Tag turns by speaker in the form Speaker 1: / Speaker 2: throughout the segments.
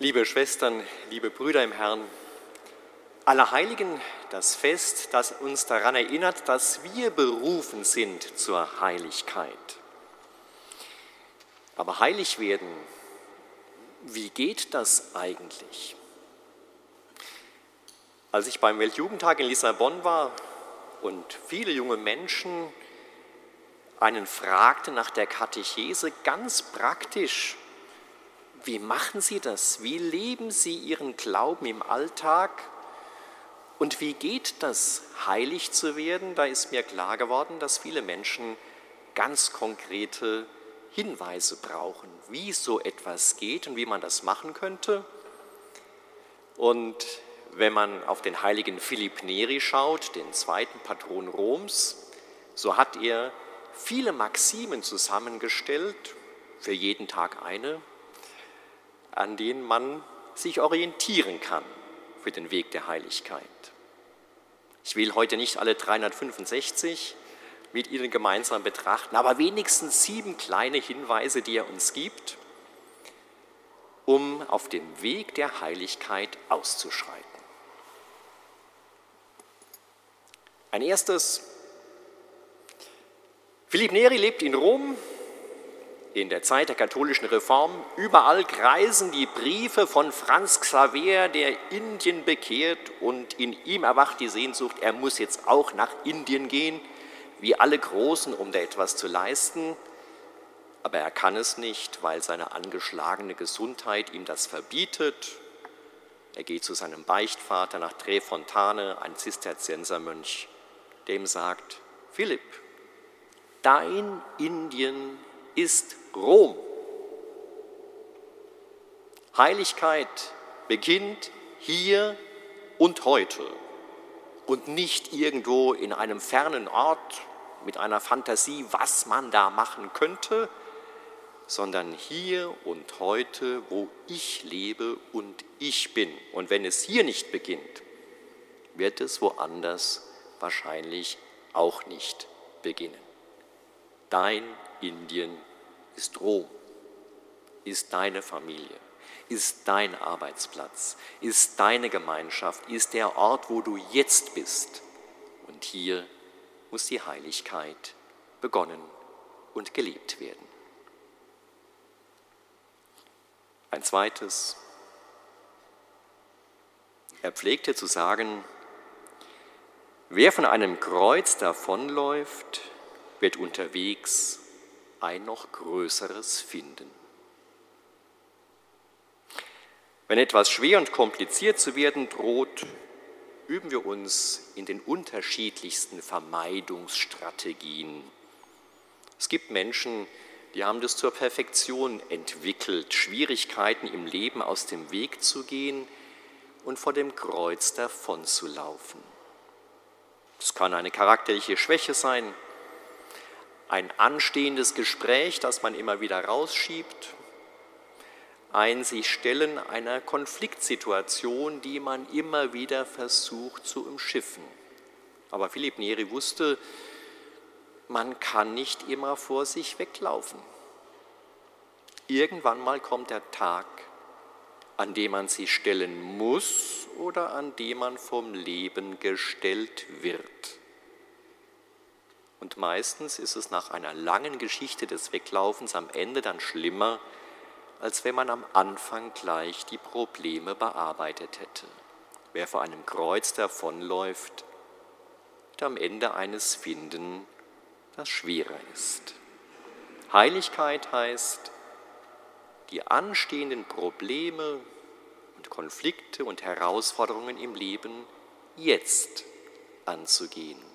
Speaker 1: Liebe Schwestern, liebe Brüder im Herrn, Allerheiligen, das Fest, das uns daran erinnert, dass wir berufen sind zur Heiligkeit. Aber heilig werden, wie geht das eigentlich? Als ich beim Weltjugendtag in Lissabon war und viele junge Menschen einen fragten nach der Katechese ganz praktisch, wie machen Sie das? Wie leben Sie Ihren Glauben im Alltag? Und wie geht das, heilig zu werden? Da ist mir klar geworden, dass viele Menschen ganz konkrete Hinweise brauchen, wie so etwas geht und wie man das machen könnte. Und wenn man auf den heiligen Philipp Neri schaut, den zweiten Patron Roms, so hat er viele Maximen zusammengestellt, für jeden Tag eine, an denen man sich orientieren kann für den Weg der Heiligkeit. Ich will heute nicht alle 365 mit Ihnen gemeinsam betrachten, aber wenigstens sieben kleine Hinweise, die er uns gibt, um auf dem Weg der Heiligkeit auszuschreiten. Ein erstes, Philipp Neri lebt in Rom, in der Zeit der katholischen Reform. Überall kreisen die Briefe von Franz Xaver, der Indien bekehrt und in ihm erwacht die Sehnsucht, er muss jetzt auch nach Indien gehen, wie alle Großen, um da etwas zu leisten. Aber er kann es nicht, weil seine angeschlagene Gesundheit ihm das verbietet. Er geht zu seinem Beichtvater nach Trefontane, ein Zisterziensermönch, dem sagt, Philipp, dein Indien ist Rom. Heiligkeit beginnt hier und heute und nicht irgendwo in einem fernen Ort mit einer Fantasie, was man da machen könnte, sondern hier und heute, wo ich lebe und ich bin. Und wenn es hier nicht beginnt, wird es woanders wahrscheinlich auch nicht beginnen. Dein Indien ist Rom, ist deine Familie, ist dein Arbeitsplatz, ist deine Gemeinschaft, ist der Ort, wo du jetzt bist. Und hier muss die Heiligkeit begonnen und gelebt werden. Ein zweites, er pflegte zu sagen, wer von einem Kreuz davonläuft, wird unterwegs ein noch größeres finden. Wenn etwas schwer und kompliziert zu werden droht, üben wir uns in den unterschiedlichsten Vermeidungsstrategien. Es gibt Menschen, die haben das zur Perfektion entwickelt, Schwierigkeiten im Leben aus dem Weg zu gehen und vor dem Kreuz davonzulaufen. Es kann eine charakterliche Schwäche sein, ein anstehendes Gespräch, das man immer wieder rausschiebt, ein sich stellen einer Konfliktsituation, die man immer wieder versucht zu umschiffen. Aber Philipp Neri wusste, man kann nicht immer vor sich weglaufen. Irgendwann mal kommt der Tag, an dem man sich stellen muss oder an dem man vom Leben gestellt wird. Und meistens ist es nach einer langen Geschichte des Weglaufens am Ende dann schlimmer, als wenn man am Anfang gleich die Probleme bearbeitet hätte. Wer vor einem Kreuz davonläuft, wird am Ende eines finden, das schwerer ist. Heiligkeit heißt, die anstehenden Probleme und Konflikte und Herausforderungen im Leben jetzt anzugehen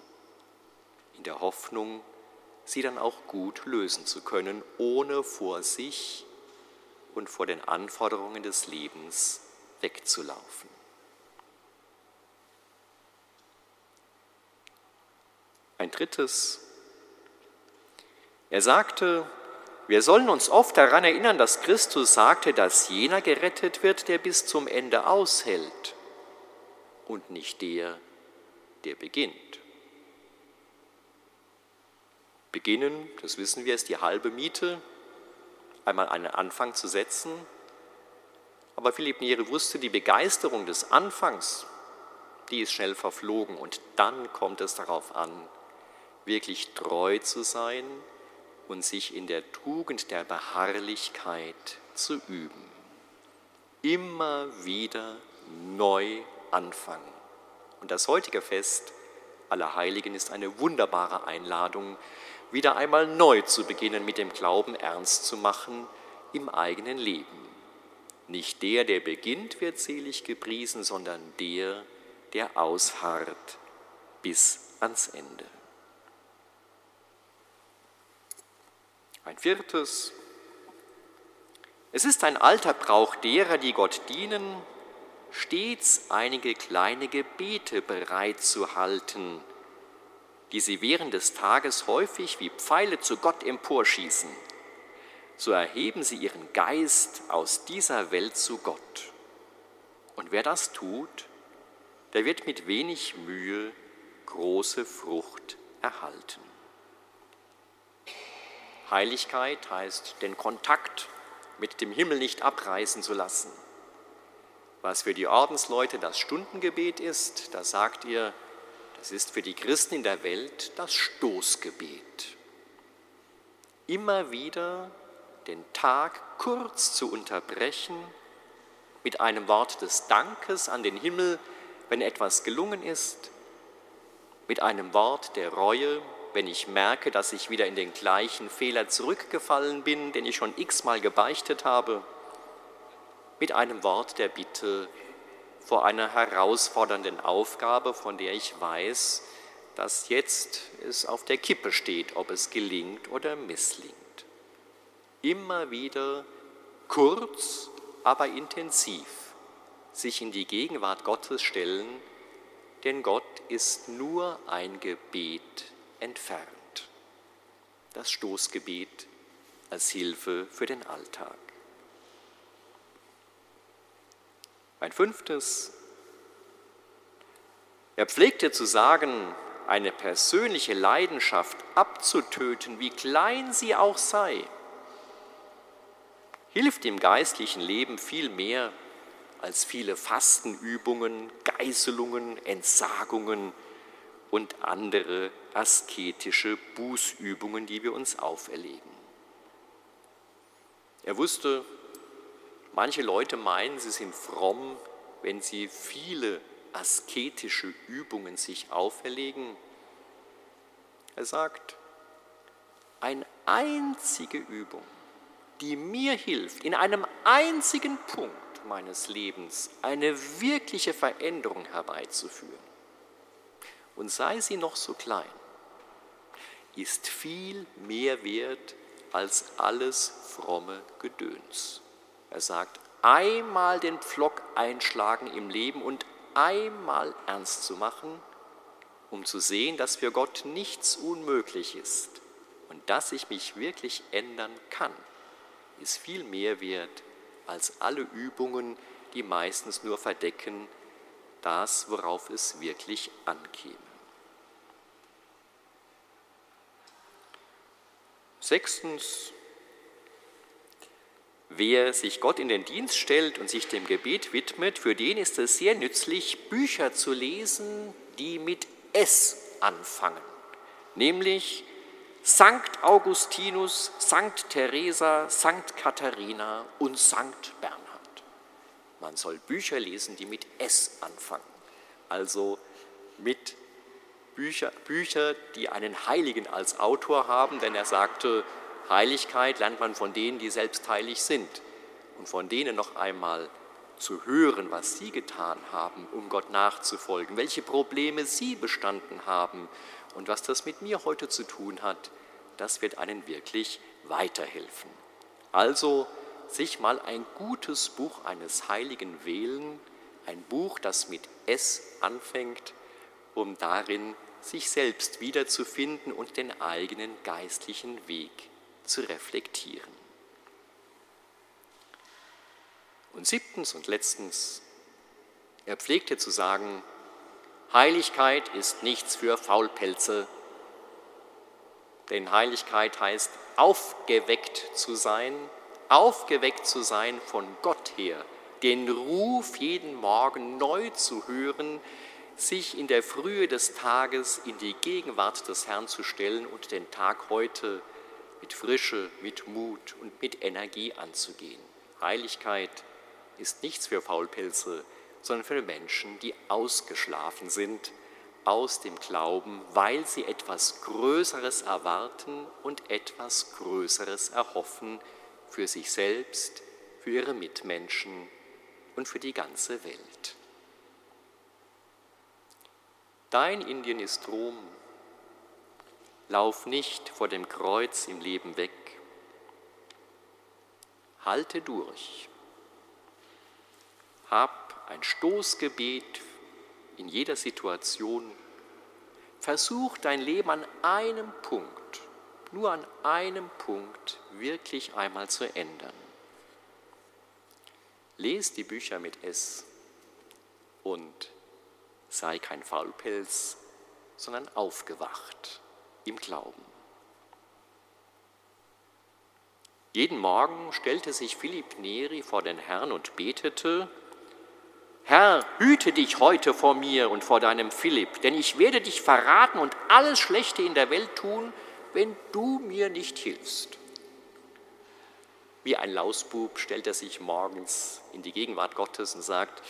Speaker 1: in der Hoffnung, sie dann auch gut lösen zu können, ohne vor sich und vor den Anforderungen des Lebens wegzulaufen. Ein drittes, er sagte, wir sollen uns oft daran erinnern, dass Christus sagte, dass jener gerettet wird, der bis zum Ende aushält und nicht der, der beginnt. Beginnen, das wissen wir, ist die halbe Miete, einmal einen Anfang zu setzen, Aber Philipp Neri wusste, die Begeisterung des Anfangs, die ist schnell verflogen und dann kommt es darauf an, wirklich treu zu sein und sich in der Tugend der Beharrlichkeit zu üben. Immer wieder neu anfangen. Und das heutige Fest aller Heiligen ist eine wunderbare Einladung, wieder einmal neu zu beginnen, mit dem Glauben ernst zu machen im eigenen Leben. Nicht der, der beginnt, wird selig gepriesen, sondern der, der ausharrt bis ans Ende. Ein viertes. Es ist ein alter Brauch derer, die Gott dienen, stets einige kleine Gebete bereit zu halten, die sie während des Tages häufig wie Pfeile zu Gott emporschießen. So erheben sie ihren Geist aus dieser Welt zu Gott. Und wer das tut, der wird mit wenig Mühe große Frucht erhalten. Heiligkeit heißt, den Kontakt mit dem Himmel nicht abreißen zu lassen. Was für die Ordensleute das Stundengebet ist, da sagt ihr, das ist für die Christen in der Welt das Stoßgebet. Immer wieder den Tag kurz zu unterbrechen mit einem Wort des Dankes an den Himmel, wenn etwas gelungen ist, mit einem Wort der Reue, wenn ich merke, dass ich wieder in den gleichen Fehler zurückgefallen bin, den ich schon x-mal gebeichtet habe, mit einem Wort der Bitte vor einer herausfordernden Aufgabe, von der ich weiß, dass jetzt es auf der Kippe steht, ob es gelingt oder misslingt. Immer wieder kurz, aber intensiv sich in die Gegenwart Gottes stellen, denn Gott ist nur ein Gebet entfernt. Das Stoßgebet als Hilfe für den Alltag. Ein fünftes. Er pflegte zu sagen, eine persönliche Leidenschaft abzutöten, wie klein sie auch sei, hilft im geistlichen Leben viel mehr als viele Fastenübungen, Geißelungen, Entsagungen und andere asketische Bußübungen, die wir uns auferlegen. Er wusste, manche Leute meinen, sie sind fromm, wenn sie viele asketische Übungen sich auferlegen. Er sagt, eine einzige Übung, die mir hilft, in einem einzigen Punkt meines Lebens eine wirkliche Veränderung herbeizuführen, und sei sie noch so klein, ist viel mehr wert als alles fromme Gedöns. Er sagt, einmal den Pflock einschlagen im Leben und einmal ernst zu machen, um zu sehen, dass für Gott nichts unmöglich ist und dass ich mich wirklich ändern kann, ist viel mehr wert als alle Übungen, die meistens nur verdecken das, worauf es wirklich ankäme. Sechstens, wer sich Gott in den Dienst stellt und sich dem Gebet widmet, für den ist es sehr nützlich, Bücher zu lesen, die mit S anfangen, nämlich Sankt Augustinus, Sankt Teresa, Sankt Katharina und Sankt Bernhard. Man soll Bücher lesen, die mit S anfangen, also mit Bücher, Bücher, die einen Heiligen als Autor haben, denn er sagte, Heiligkeit lernt man von denen, die selbst heilig sind und von denen noch einmal zu hören, was sie getan haben, um Gott nachzufolgen, welche Probleme sie bestanden haben und was das mit mir heute zu tun hat, das wird einen wirklich weiterhelfen. Also sich mal ein gutes Buch eines Heiligen wählen, ein Buch, das mit S anfängt, um darin sich selbst wiederzufinden und den eigenen geistlichen Weg zu reflektieren. Und siebtens und letztens, er pflegte zu sagen, Heiligkeit ist nichts für Faulpelze, denn Heiligkeit heißt aufgeweckt zu sein, aufgeweckt zu sein von Gott her, den Ruf jeden Morgen neu zu hören, sich in der Frühe des Tages in die Gegenwart des Herrn zu stellen und den Tag heute mit Frische, mit Mut und mit Energie anzugehen. Heiligkeit ist nichts für Faulpelze, sondern für Menschen, die ausgeschlafen sind aus dem Glauben, weil sie etwas Größeres erwarten und etwas Größeres erhoffen für sich selbst, für ihre Mitmenschen und für die ganze Welt. Dein Indien ist Rom. Lauf nicht vor dem Kreuz im Leben weg. Halte durch. Hab ein Stoßgebet in jeder Situation. Versuch dein Leben an einem Punkt, nur an einem Punkt wirklich einmal zu ändern. Lies die Bücher mit S und sei kein Faulpelz, sondern aufgewacht im Glauben. Jeden Morgen stellte sich Philipp Neri vor den Herrn und betete, Herr, hüte dich heute vor mir und vor deinem Philipp, denn ich werde dich verraten und alles Schlechte in der Welt tun, wenn du mir nicht hilfst. Wie ein Lausbub stellt er sich morgens in die Gegenwart Gottes und sagt,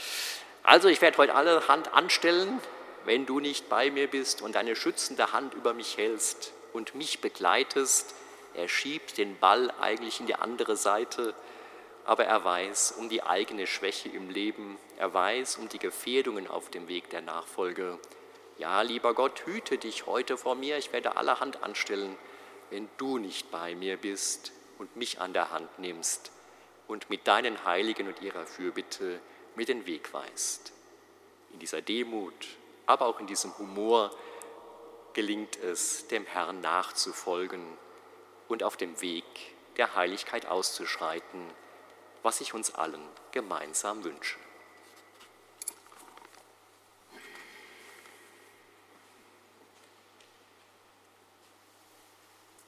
Speaker 1: also ich werde heute alle Hand anstellen, wenn du nicht bei mir bist und deine schützende Hand über mich hältst und mich begleitest. Er schiebt den Ball eigentlich in die andere Seite aber er weiß um die eigene Schwäche im Leben, er weiß um die Gefährdungen auf dem Weg der Nachfolge. Ja, lieber Gott, hüte dich heute vor mir, ich werde allerhand anstellen, wenn du nicht bei mir bist und mich an der Hand nimmst und mit deinen Heiligen und ihrer Fürbitte mir den Weg weist. In dieser Demut, aber auch in diesem Humor gelingt es, dem Herrn nachzufolgen und auf dem Weg der Heiligkeit auszuschreiten was ich uns allen gemeinsam wünsche.